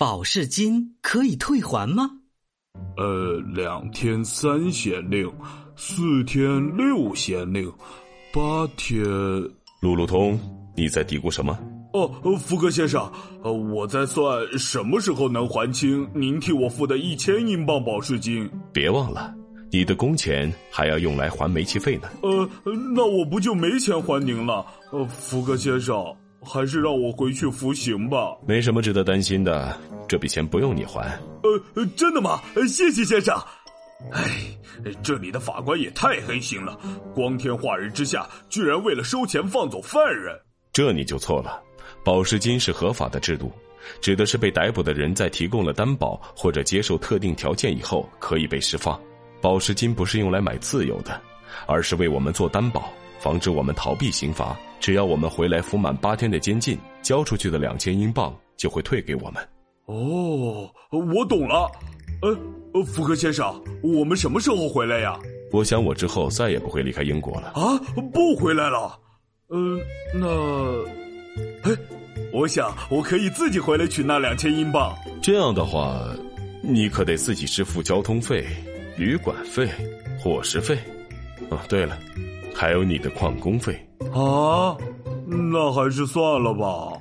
保释金可以退还吗？呃，两天三先令，四天六先令，八天。路路通，你在嘀咕什么？哦，福格先生，呃，我在算什么时候能还清您替我付的一千英镑保释金。别忘了，你的工钱还要用来还煤气费呢。呃，那我不就没钱还您了？呃，福格先生，还是让我回去服刑吧。没什么值得担心的，这笔钱不用你还。呃，真的吗？谢谢先生。哎，这里的法官也太黑心了，光天化日之下，居然为了收钱放走犯人。这你就错了。保释金是合法的制度，指的是被逮捕的人在提供了担保或者接受特定条件以后可以被释放。保释金不是用来买自由的，而是为我们做担保，防止我们逃避刑罚。只要我们回来服满八天的监禁，交出去的两千英镑就会退给我们。哦，我懂了。呃，福克先生，我们什么时候回来呀？我想我之后再也不会离开英国了。啊，不回来了。嗯，那。哎，我想我可以自己回来取那两千英镑。这样的话，你可得自己支付交通费、旅馆费、伙食费。哦，对了，还有你的矿工费。啊，那还是算了吧。